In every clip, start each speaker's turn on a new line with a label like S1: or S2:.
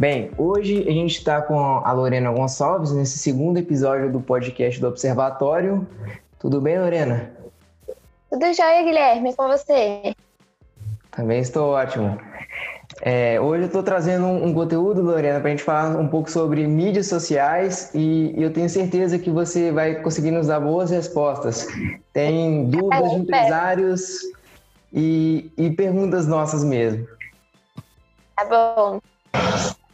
S1: Bem, hoje a gente está com a Lorena Gonçalves nesse segundo episódio do podcast do Observatório. Tudo bem, Lorena?
S2: Tudo jóia, Guilherme, com você?
S1: Também estou ótimo. É, hoje eu estou trazendo um, um, conteúdo, Lorena, para a gente falar um pouco sobre mídias sociais e, e, eu tenho certeza que você vai conseguir nos dar boas respostas. Tem dúvidas de empresários e, e perguntas nossas mesmo.
S2: Tá bom.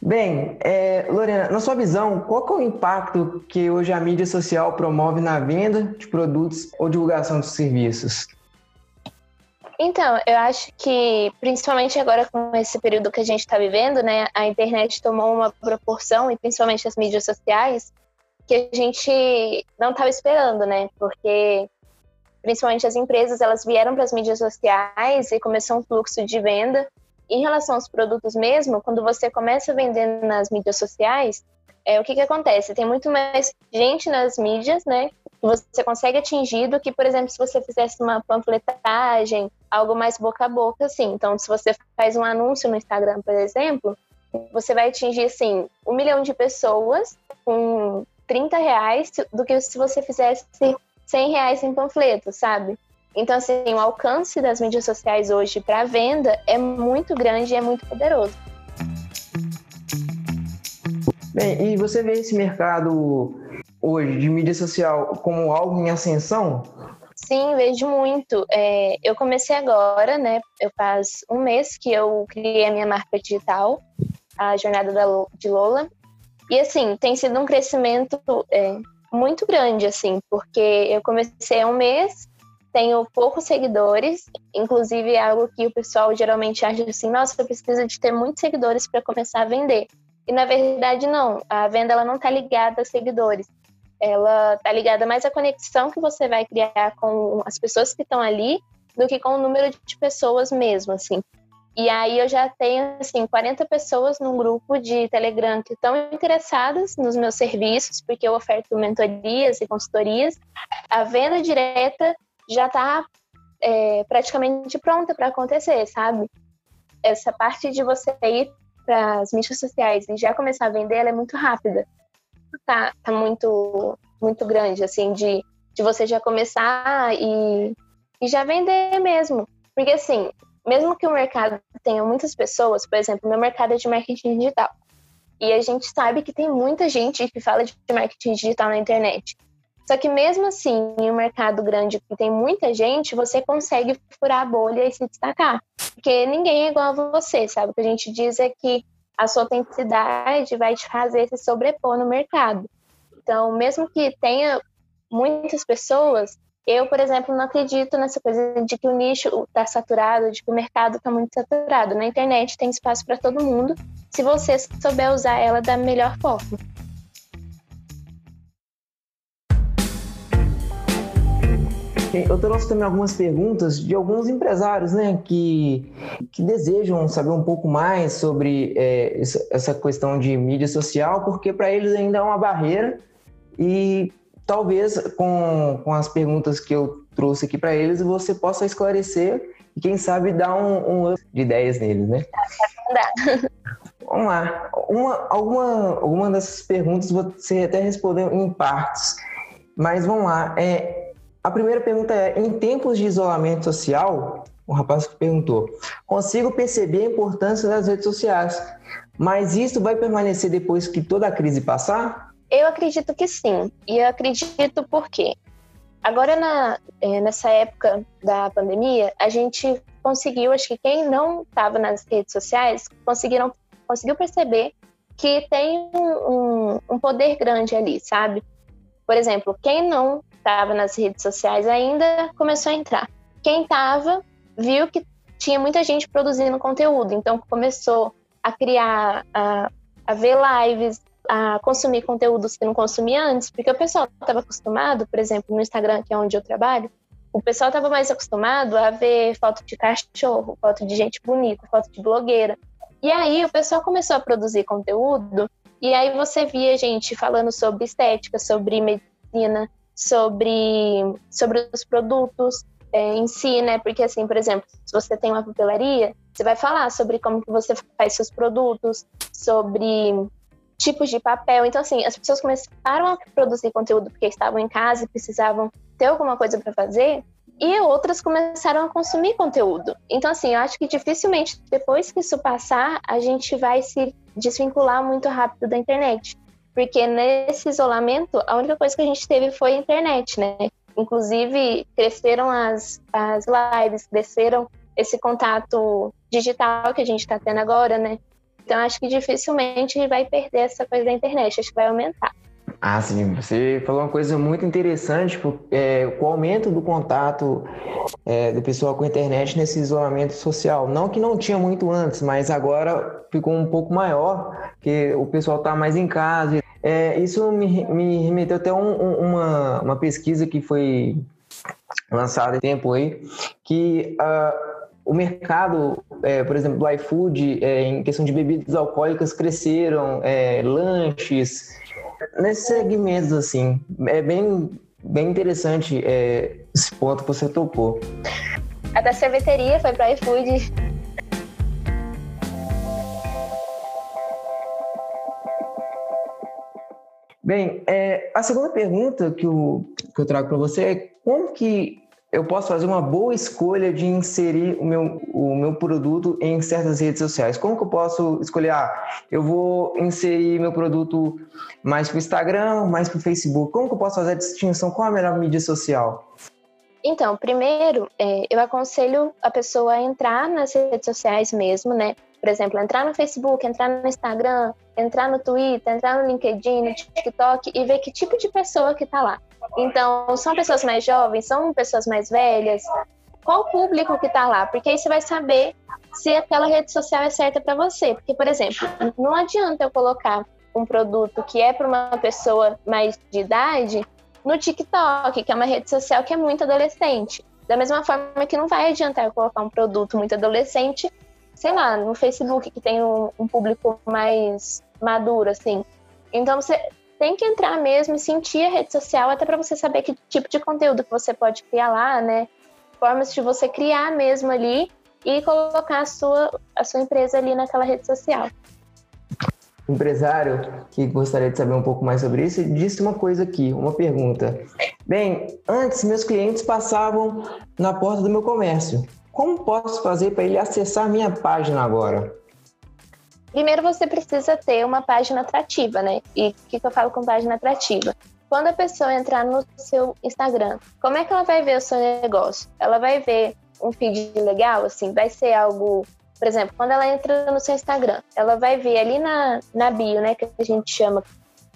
S1: Bem, é, Lorena, na sua visão, qual é o impacto que hoje a mídia social promove na venda de produtos ou divulgação de serviços?
S2: Então, eu acho que, principalmente agora com esse período que a gente está vivendo, né, a internet tomou uma proporção, e principalmente as mídias sociais, que a gente não estava esperando, né? Porque, principalmente as empresas, elas vieram para as mídias sociais e começou um fluxo de venda. Em relação aos produtos mesmo, quando você começa a vender nas mídias sociais, é, o que, que acontece? Tem muito mais gente nas mídias, né? Que você consegue atingir do que, por exemplo, se você fizesse uma panfletagem algo mais boca a boca, assim. Então, se você faz um anúncio no Instagram, por exemplo, você vai atingir, assim, um milhão de pessoas com 30 reais do que se você fizesse 100 reais em panfleto, sabe? Então, assim, o alcance das mídias sociais hoje para venda é muito grande e é muito poderoso.
S1: Bem, e você vê esse mercado hoje de mídia social como algo em ascensão?
S2: Sim, vejo muito. É, eu comecei agora, né? Eu faz um mês que eu criei a minha marca digital, a Jornada da, de Lola. E assim, tem sido um crescimento é, muito grande, assim, porque eu comecei há um mês, tenho poucos seguidores, inclusive é algo que o pessoal geralmente acha assim, nossa, eu preciso de ter muitos seguidores para começar a vender. E na verdade não, a venda ela não está ligada a seguidores ela tá ligada mais à conexão que você vai criar com as pessoas que estão ali do que com o número de pessoas mesmo, assim. E aí eu já tenho, assim, 40 pessoas num grupo de Telegram que estão interessadas nos meus serviços, porque eu oferto mentorias e consultorias. A venda direta já está é, praticamente pronta para acontecer, sabe? Essa parte de você ir para as mídias sociais e já começar a vender, ela é muito rápida tá, tá muito, muito grande, assim, de, de você já começar e, e já vender mesmo. Porque, assim, mesmo que o mercado tenha muitas pessoas, por exemplo, meu mercado é de marketing digital. E a gente sabe que tem muita gente que fala de marketing digital na internet. Só que mesmo assim, em um mercado grande que tem muita gente, você consegue furar a bolha e se destacar. Porque ninguém é igual a você, sabe? O que a gente diz é que a sua autenticidade vai te fazer se sobrepor no mercado. Então, mesmo que tenha muitas pessoas, eu, por exemplo, não acredito nessa coisa de que o nicho está saturado, de que o mercado está muito saturado. Na internet tem espaço para todo mundo, se você souber usar ela da melhor forma.
S1: Eu trouxe também algumas perguntas de alguns empresários, né, que, que desejam saber um pouco mais sobre é, essa questão de mídia social, porque para eles ainda é uma barreira e talvez com, com as perguntas que eu trouxe aqui para eles você possa esclarecer e quem sabe dar um, um de ideias neles, né? Vamos lá. Uma, alguma, alguma dessas perguntas você até respondeu em partes, mas vamos lá. É, a primeira pergunta é: em tempos de isolamento social, o rapaz perguntou, consigo perceber a importância das redes sociais, mas isso vai permanecer depois que toda a crise passar?
S2: Eu acredito que sim. E eu acredito porque agora na, é, nessa época da pandemia, a gente conseguiu, acho que quem não estava nas redes sociais, conseguiram, conseguiu perceber que tem um, um poder grande ali, sabe? Por exemplo, quem não estava nas redes sociais ainda começou a entrar. Quem estava viu que tinha muita gente produzindo conteúdo, então começou a criar, a, a ver lives, a consumir conteúdos que não consumia antes, porque o pessoal estava acostumado, por exemplo, no Instagram, que é onde eu trabalho, o pessoal estava mais acostumado a ver foto de cachorro, foto de gente bonita, foto de blogueira. E aí o pessoal começou a produzir conteúdo, e aí você via gente falando sobre estética, sobre medicina, sobre, sobre os produtos, é, em si, né? Porque, assim, por exemplo, se você tem uma papelaria, você vai falar sobre como que você faz seus produtos, sobre tipos de papel. Então, assim, as pessoas começaram a produzir conteúdo porque estavam em casa e precisavam ter alguma coisa para fazer, e outras começaram a consumir conteúdo. Então, assim, eu acho que dificilmente depois que isso passar, a gente vai se desvincular muito rápido da internet. Porque nesse isolamento, a única coisa que a gente teve foi a internet, né? Inclusive, cresceram as, as lives, cresceram esse contato digital que a gente está tendo agora, né? Então, acho que dificilmente vai perder essa coisa da internet, acho que vai aumentar.
S1: Ah, sim, você falou uma coisa muito interessante, é, o aumento do contato é, do pessoal com a internet nesse isolamento social. Não que não tinha muito antes, mas agora ficou um pouco maior, porque o pessoal está mais em casa. É, isso me, me remeteu até um, um, uma, uma pesquisa que foi lançada em tempo aí, que uh, o mercado, é, por exemplo, do iFood, é, em questão de bebidas alcoólicas, cresceram, é, lanches, nesses segmentos, assim, é bem, bem interessante é, esse ponto que você tocou.
S2: A da sorveteria foi para iFood.
S1: Bem, é, a segunda pergunta que eu, que eu trago para você é como que eu posso fazer uma boa escolha de inserir o meu, o meu produto em certas redes sociais? Como que eu posso escolher? Ah, eu vou inserir meu produto mais para o Instagram, mais para o Facebook. Como que eu posso fazer a distinção? Qual a melhor mídia social?
S2: Então, primeiro, é, eu aconselho a pessoa a entrar nas redes sociais mesmo, né? Por exemplo, entrar no Facebook, entrar no Instagram, entrar no Twitter, entrar no LinkedIn, no TikTok e ver que tipo de pessoa que está lá. Então, são pessoas mais jovens, são pessoas mais velhas? Qual o público que está lá? Porque aí você vai saber se aquela rede social é certa para você. Porque, por exemplo, não adianta eu colocar um produto que é para uma pessoa mais de idade no TikTok, que é uma rede social que é muito adolescente. Da mesma forma que não vai adiantar eu colocar um produto muito adolescente, sei lá, no Facebook, que tem um, um público mais maduro, assim. Então, você tem que entrar mesmo e sentir a rede social, até para você saber que tipo de conteúdo que você pode criar lá, né? Formas de você criar mesmo ali e colocar a sua, a sua empresa ali naquela rede social.
S1: Empresário que gostaria de saber um pouco mais sobre isso, disse uma coisa aqui, uma pergunta. Bem, antes meus clientes passavam na porta do meu comércio. Como posso fazer para ele acessar minha página agora?
S2: Primeiro você precisa ter uma página atrativa, né? E o que, que eu falo com página atrativa? Quando a pessoa entrar no seu Instagram, como é que ela vai ver o seu negócio? Ela vai ver um feed legal, assim, vai ser algo por exemplo, quando ela entra no seu Instagram, ela vai ver ali na, na bio, né, que a gente chama,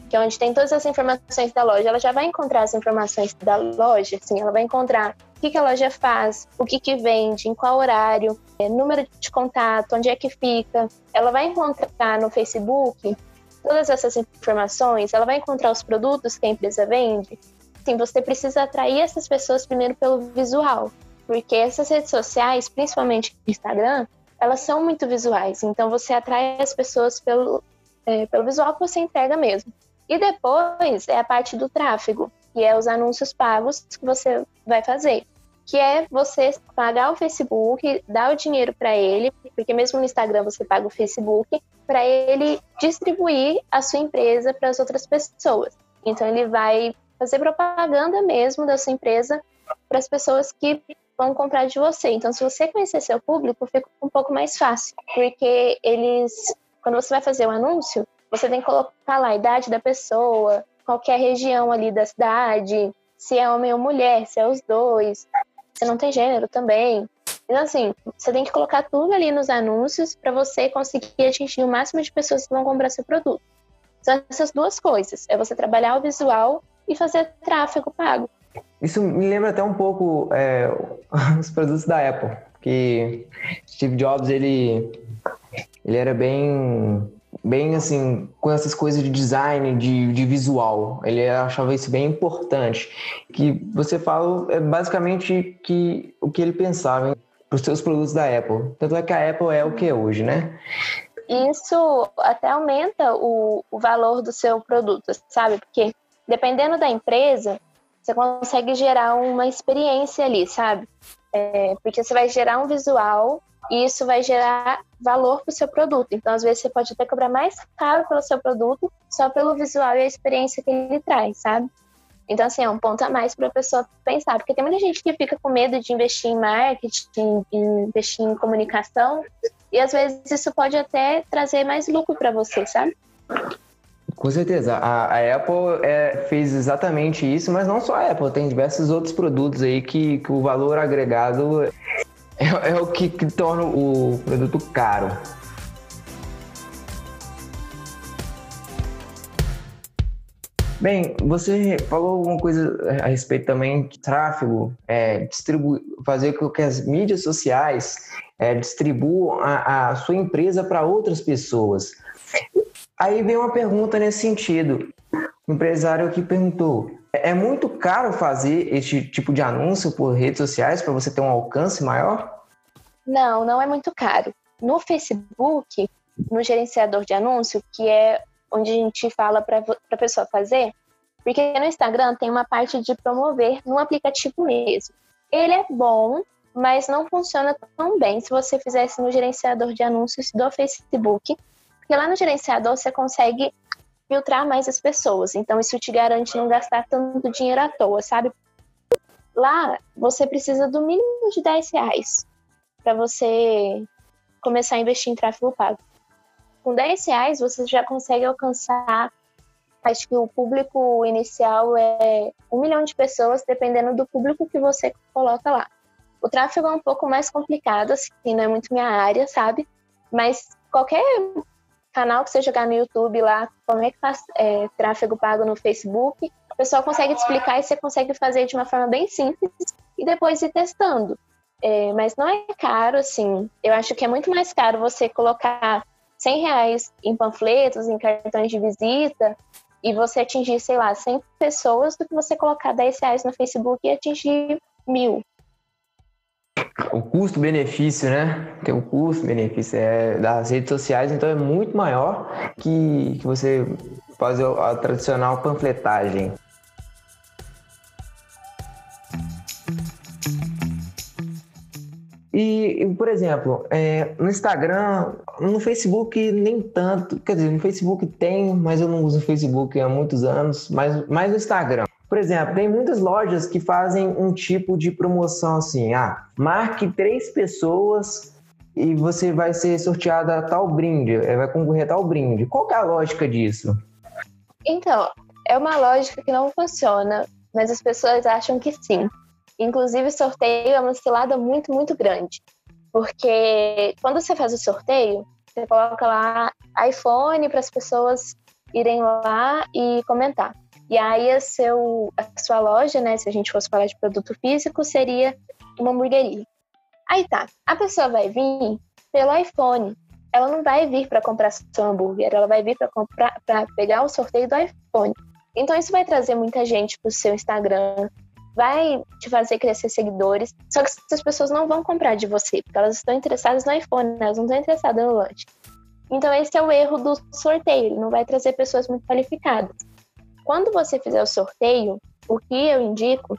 S2: que é onde tem todas as informações da loja, ela já vai encontrar as informações da loja, assim, ela vai encontrar o que, que a loja faz, o que, que vende, em qual horário, é, número de contato, onde é que fica. Ela vai encontrar no Facebook todas essas informações, ela vai encontrar os produtos que a empresa vende. Sim, você precisa atrair essas pessoas primeiro pelo visual, porque essas redes sociais, principalmente Instagram, elas são muito visuais. Então você atrai as pessoas pelo, é, pelo visual que você entrega mesmo. E depois é a parte do tráfego, que é os anúncios pagos que você vai fazer. Que é você pagar o Facebook, dar o dinheiro para ele, porque mesmo no Instagram você paga o Facebook, para ele distribuir a sua empresa para as outras pessoas. Então ele vai fazer propaganda mesmo da sua empresa para as pessoas que vão comprar de você. Então, se você conhecer seu público, fica um pouco mais fácil, porque eles, quando você vai fazer o um anúncio, você tem que colocar lá a idade da pessoa, qualquer região ali da cidade, se é homem ou mulher, se é os dois, se não tem gênero também. Então, assim, você tem que colocar tudo ali nos anúncios para você conseguir atingir o máximo de pessoas que vão comprar seu produto. São essas duas coisas: é você trabalhar o visual e fazer tráfego pago.
S1: Isso me lembra até um pouco é, os produtos da Apple, que Steve Jobs ele, ele era bem bem assim com essas coisas de design, de, de visual. Ele achava isso bem importante. Que você fala é basicamente que o que ele pensava para os seus produtos da Apple. Tanto é que a Apple é o que é hoje, né?
S2: Isso até aumenta o, o valor do seu produto, sabe? Porque dependendo da empresa, você consegue gerar uma experiência ali, sabe? É, porque você vai gerar um visual e isso vai gerar valor para o seu produto. Então, às vezes, você pode até cobrar mais caro pelo seu produto só pelo visual e a experiência que ele traz, sabe? Então, assim, é um ponto a mais para a pessoa pensar, porque tem muita gente que fica com medo de investir em marketing, investir em comunicação, e às vezes isso pode até trazer mais lucro para você, sabe?
S1: Com certeza. A, a Apple é, fez exatamente isso, mas não só a Apple, tem diversos outros produtos aí que, que o valor agregado é, é o que, que torna o produto caro. Bem, você falou alguma coisa a respeito também de tráfego, é, fazer com que as mídias sociais é, distribuam a, a sua empresa para outras pessoas. Aí vem uma pergunta nesse sentido. O empresário que perguntou: é muito caro fazer este tipo de anúncio por redes sociais para você ter um alcance maior?
S2: Não, não é muito caro. No Facebook, no gerenciador de anúncio, que é onde a gente fala para a pessoa fazer, porque no Instagram tem uma parte de promover no aplicativo mesmo. Ele é bom, mas não funciona tão bem se você fizesse no gerenciador de anúncios do Facebook, porque lá no gerenciador você consegue filtrar mais as pessoas. Então isso te garante não gastar tanto dinheiro à toa, sabe? Lá você precisa do mínimo de 10 reais para você começar a investir em tráfego pago. Com 10 reais você já consegue alcançar, acho que o público inicial é um milhão de pessoas, dependendo do público que você coloca lá. O tráfego é um pouco mais complicado, assim, não é muito minha área, sabe? Mas qualquer canal que você jogar no YouTube lá, como é que faz é, tráfego pago no Facebook, o pessoal consegue te explicar e você consegue fazer de uma forma bem simples e depois ir testando. É, mas não é caro, assim. Eu acho que é muito mais caro você colocar 100 reais em panfletos, em cartões de visita, e você atingir, sei lá, 100 pessoas, do que você colocar 10 reais no Facebook e atingir mil
S1: o custo-benefício, né? Tem o custo-benefício é, das redes sociais, então é muito maior que, que você fazer a tradicional panfletagem. E, por exemplo, é, no Instagram, no Facebook nem tanto, quer dizer, no Facebook tem, mas eu não uso o Facebook há muitos anos, mas mais no Instagram. Por exemplo, tem muitas lojas que fazem um tipo de promoção assim: ah, marque três pessoas e você vai ser sorteada a tal brinde, eh, vai concorrer a tal brinde. Qual é a lógica disso?
S2: Então, é uma lógica que não funciona, mas as pessoas acham que sim. Inclusive, sorteio é uma cilada muito, muito grande. Porque quando você faz o sorteio, você coloca lá iPhone para as pessoas irem lá e comentar. E aí a, seu, a sua loja, né, se a gente fosse falar de produto físico, seria uma hamburgueria. Aí tá, a pessoa vai vir pelo iPhone. Ela não vai vir para comprar seu hambúrguer, ela vai vir para comprar para pegar o sorteio do iPhone. Então isso vai trazer muita gente para o seu Instagram, vai te fazer crescer seguidores. Só que essas pessoas não vão comprar de você, porque elas estão interessadas no iPhone, elas não estão interessadas no lanche. Então esse é o erro do sorteio, ele não vai trazer pessoas muito qualificadas. Quando você fizer o sorteio, o que eu indico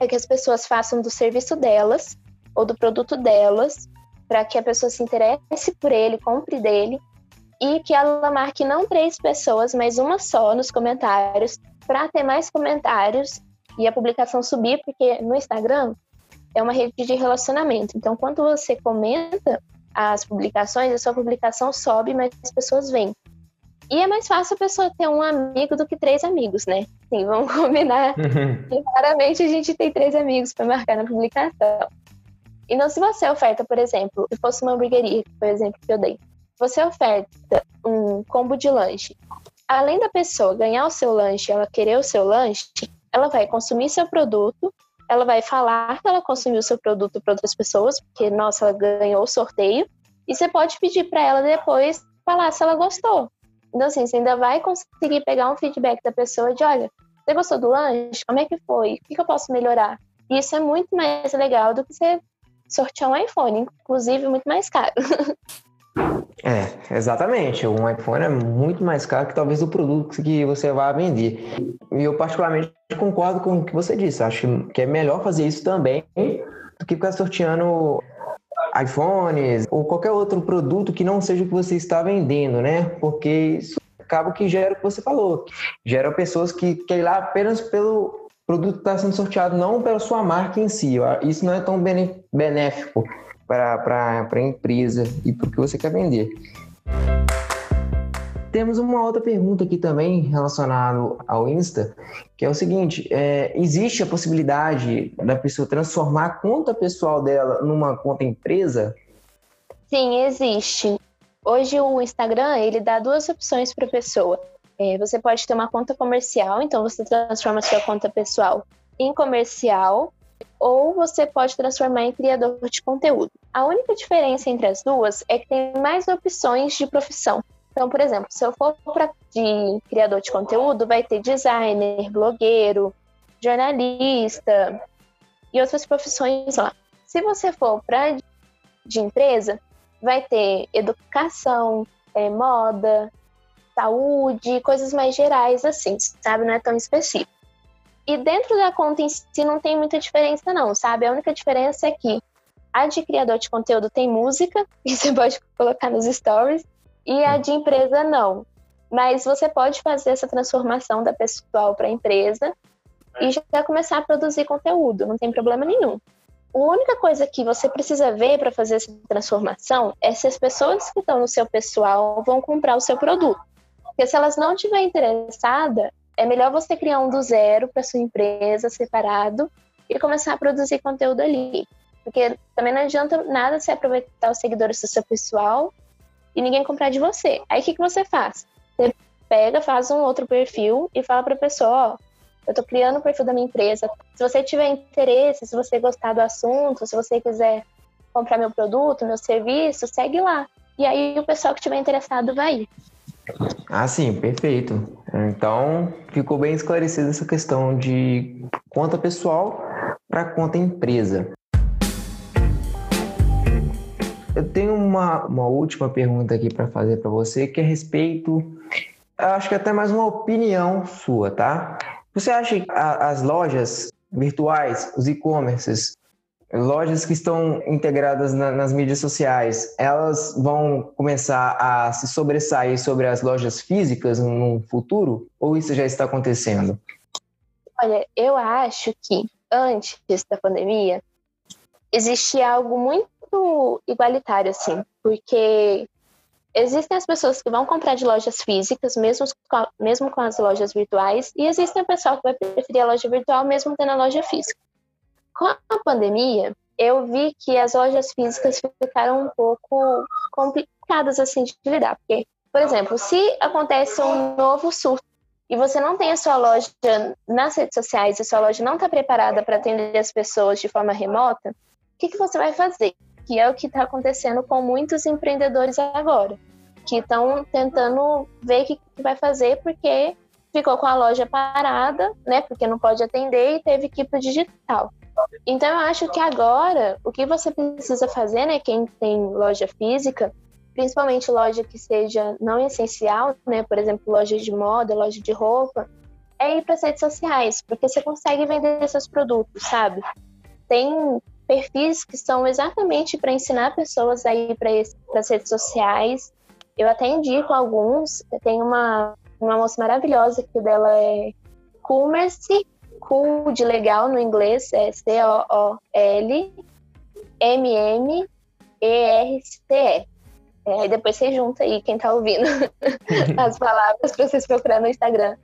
S2: é que as pessoas façam do serviço delas ou do produto delas, para que a pessoa se interesse por ele, compre dele, e que ela marque não três pessoas, mas uma só nos comentários, para ter mais comentários e a publicação subir, porque no Instagram é uma rede de relacionamento. Então, quando você comenta as publicações, a sua publicação sobe, mas as pessoas vêm. E é mais fácil a pessoa ter um amigo do que três amigos, né? Sim, vamos combinar. claramente a gente tem três amigos para marcar na publicação. Então, se você oferta, por exemplo, se fosse uma hamburgueria, o exemplo que eu dei, você oferta um combo de lanche. Além da pessoa ganhar o seu lanche, ela querer o seu lanche, ela vai consumir seu produto, ela vai falar que ela consumiu o seu produto para outras pessoas, porque, nossa, ela ganhou o sorteio, e você pode pedir para ela depois falar se ela gostou. Então, assim, você ainda vai conseguir pegar um feedback da pessoa de, olha, você gostou do lanche? Como é que foi? O que eu posso melhorar? E isso é muito mais legal do que você sortear um iPhone, inclusive muito mais caro.
S1: É, exatamente. Um iPhone é muito mais caro que talvez o produto que você vai vender. E eu particularmente concordo com o que você disse. Acho que é melhor fazer isso também do que ficar sorteando iPhones ou qualquer outro produto que não seja o que você está vendendo, né? Porque isso acaba que gera o que você falou. Gera pessoas que querem ir lá apenas pelo produto que está sendo sorteado, não pela sua marca em si. Isso não é tão benéfico para a empresa e para o que você quer vender. Temos uma outra pergunta aqui também relacionada ao Insta, que é o seguinte: é, existe a possibilidade da pessoa transformar a conta pessoal dela numa conta empresa?
S2: Sim, existe. Hoje o Instagram ele dá duas opções para a pessoa. É, você pode ter uma conta comercial, então você transforma sua conta pessoal em comercial, ou você pode transformar em criador de conteúdo. A única diferença entre as duas é que tem mais opções de profissão. Então, por exemplo, se eu for para de criador de conteúdo, vai ter designer, blogueiro, jornalista e outras profissões lá. Se você for para de empresa, vai ter educação, é, moda, saúde, coisas mais gerais assim, sabe? Não é tão específico. E dentro da conta em si não tem muita diferença não, sabe? A única diferença é que a de criador de conteúdo tem música, e você pode colocar nos stories, e a de empresa não. Mas você pode fazer essa transformação da pessoal para a empresa e já começar a produzir conteúdo, não tem problema nenhum. A única coisa que você precisa ver para fazer essa transformação é se as pessoas que estão no seu pessoal vão comprar o seu produto. Porque se elas não estiverem interessadas, é melhor você criar um do zero para sua empresa separado e começar a produzir conteúdo ali. Porque também não adianta nada você aproveitar os seguidores do seu pessoal e ninguém comprar de você. Aí o que, que você faz? Você pega, faz um outro perfil e fala para a pessoa, ó, eu estou criando o perfil da minha empresa. Se você tiver interesse, se você gostar do assunto, se você quiser comprar meu produto, meu serviço, segue lá. E aí o pessoal que estiver interessado vai ir.
S1: Ah, sim, perfeito. Então, ficou bem esclarecida essa questão de conta pessoal para conta empresa. Eu tenho uma, uma última pergunta aqui para fazer para você, que é a respeito, acho que até mais uma opinião sua, tá? Você acha que a, as lojas virtuais, os e-commerces, lojas que estão integradas na, nas mídias sociais, elas vão começar a se sobressair sobre as lojas físicas no futuro? Ou isso já está acontecendo?
S2: Olha, eu acho que antes da pandemia existia algo muito igualitário, assim, porque existem as pessoas que vão comprar de lojas físicas, mesmo com, mesmo com as lojas virtuais, e existem o pessoal que vai preferir a loja virtual mesmo tendo a loja física. Com a pandemia, eu vi que as lojas físicas ficaram um pouco complicadas assim de lidar, porque, por exemplo, se acontece um novo surto e você não tem a sua loja nas redes sociais e sua loja não está preparada para atender as pessoas de forma remota, o que, que você vai fazer? Que é o que está acontecendo com muitos empreendedores agora, que estão tentando ver o que, vai fazer porque ficou com a loja parada, né? Porque não pode atender e teve que ir para digital. Então eu acho que agora o que você precisa fazer, né, quem tem loja física, principalmente loja que seja não essencial, né, por exemplo, loja de moda, loja de roupa, é ir para as redes sociais, porque você consegue vender seus produtos, sabe? Tem perfis que são exatamente para ensinar pessoas a ir para as redes sociais. Eu até indico alguns. Tem uma, uma moça maravilhosa que dela é Commerce cool de legal no inglês é C-O-O-L M-M-E-R-C-E. É, depois você junta aí quem tá ouvindo as palavras para vocês procurar no Instagram.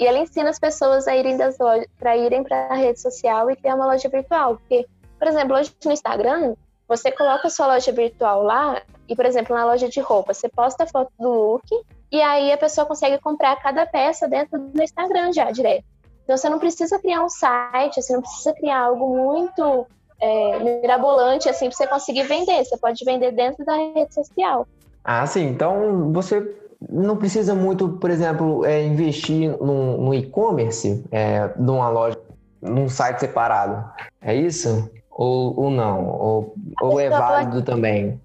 S2: E ela ensina as pessoas a irem das lojas, para irem para a rede social e criar uma loja virtual. Porque, por exemplo, hoje no Instagram, você coloca a sua loja virtual lá e, por exemplo, na loja de roupa, você posta a foto do look e aí a pessoa consegue comprar cada peça dentro do Instagram já, direto. Então você não precisa criar um site, você não precisa criar algo muito é, mirabolante assim para você conseguir vender. Você pode vender dentro da rede social.
S1: Ah, sim. Então você não precisa muito, por exemplo, é, investir no, no e-commerce, é, numa loja, num site separado. É isso? Ou, ou não? Ou, ou é válido também?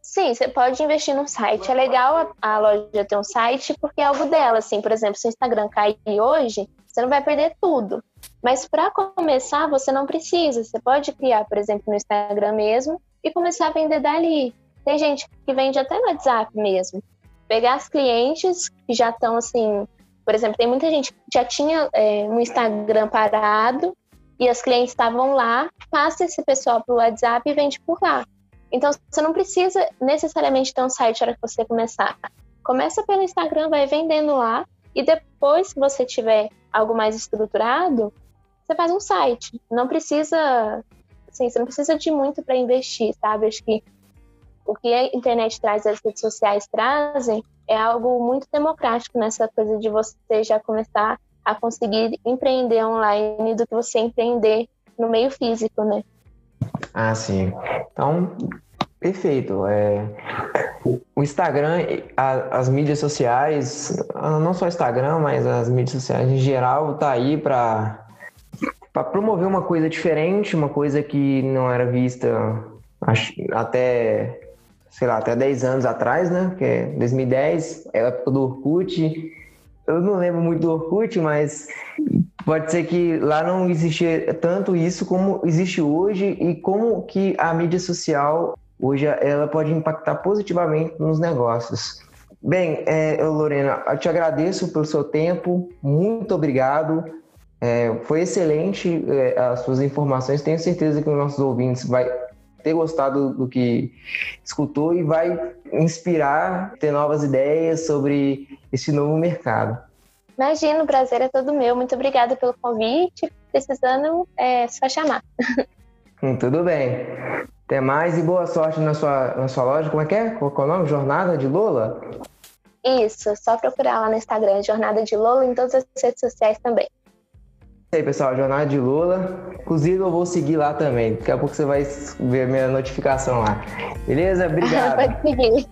S2: Sim, você pode investir num site. É legal a, a loja ter um site porque é algo dela. Assim, por exemplo, se o Instagram cair hoje, você não vai perder tudo. Mas para começar, você não precisa. Você pode criar, por exemplo, no Instagram mesmo e começar a vender dali. Tem gente que vende até no WhatsApp mesmo. Pegar as clientes que já estão assim, por exemplo, tem muita gente que já tinha é, um Instagram parado e as clientes estavam lá, passa esse pessoal para o WhatsApp e vende por lá. Então, você não precisa necessariamente ter um site na hora que você começar. Começa pelo Instagram, vai vendendo lá, e depois, se você tiver algo mais estruturado, você faz um site. Não precisa, assim, você não precisa de muito para investir, sabe? Acho que o que a internet traz, as redes sociais trazem, é algo muito democrático nessa coisa de você já começar a conseguir empreender online do que você empreender no meio físico, né?
S1: Ah, sim. Então, perfeito. É, o Instagram, a, as mídias sociais, não só o Instagram, mas as mídias sociais em geral, tá aí para para promover uma coisa diferente, uma coisa que não era vista acho, até, sei lá, até 10 anos atrás, né? Que é 2010, é a época do Orkut. Eu não lembro muito do Orkut, mas pode ser que lá não existia tanto isso como existe hoje e como que a mídia social hoje ela pode impactar positivamente nos negócios. Bem, é, Lorena, eu te agradeço pelo seu tempo, muito obrigado. É, foi excelente é, as suas informações. Tenho certeza que os nossos ouvintes vai ter gostado do que escutou e vai inspirar, ter novas ideias sobre esse novo mercado.
S2: Imagina, o prazer é todo meu. Muito obrigada pelo convite. Precisando, é só chamar.
S1: Hum, tudo bem. Até mais e boa sorte na sua, na sua loja. Como é que é? Qual é o nome? Jornada de Lola?
S2: Isso, só procurar lá no Instagram, Jornada de Lola, em todas as redes sociais também.
S1: E aí, pessoal, Jornada de Lola. Inclusive, eu vou seguir lá também. Daqui a pouco você vai ver a minha notificação lá. Beleza? Obrigado.
S2: Pode seguir.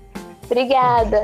S2: Obrigada.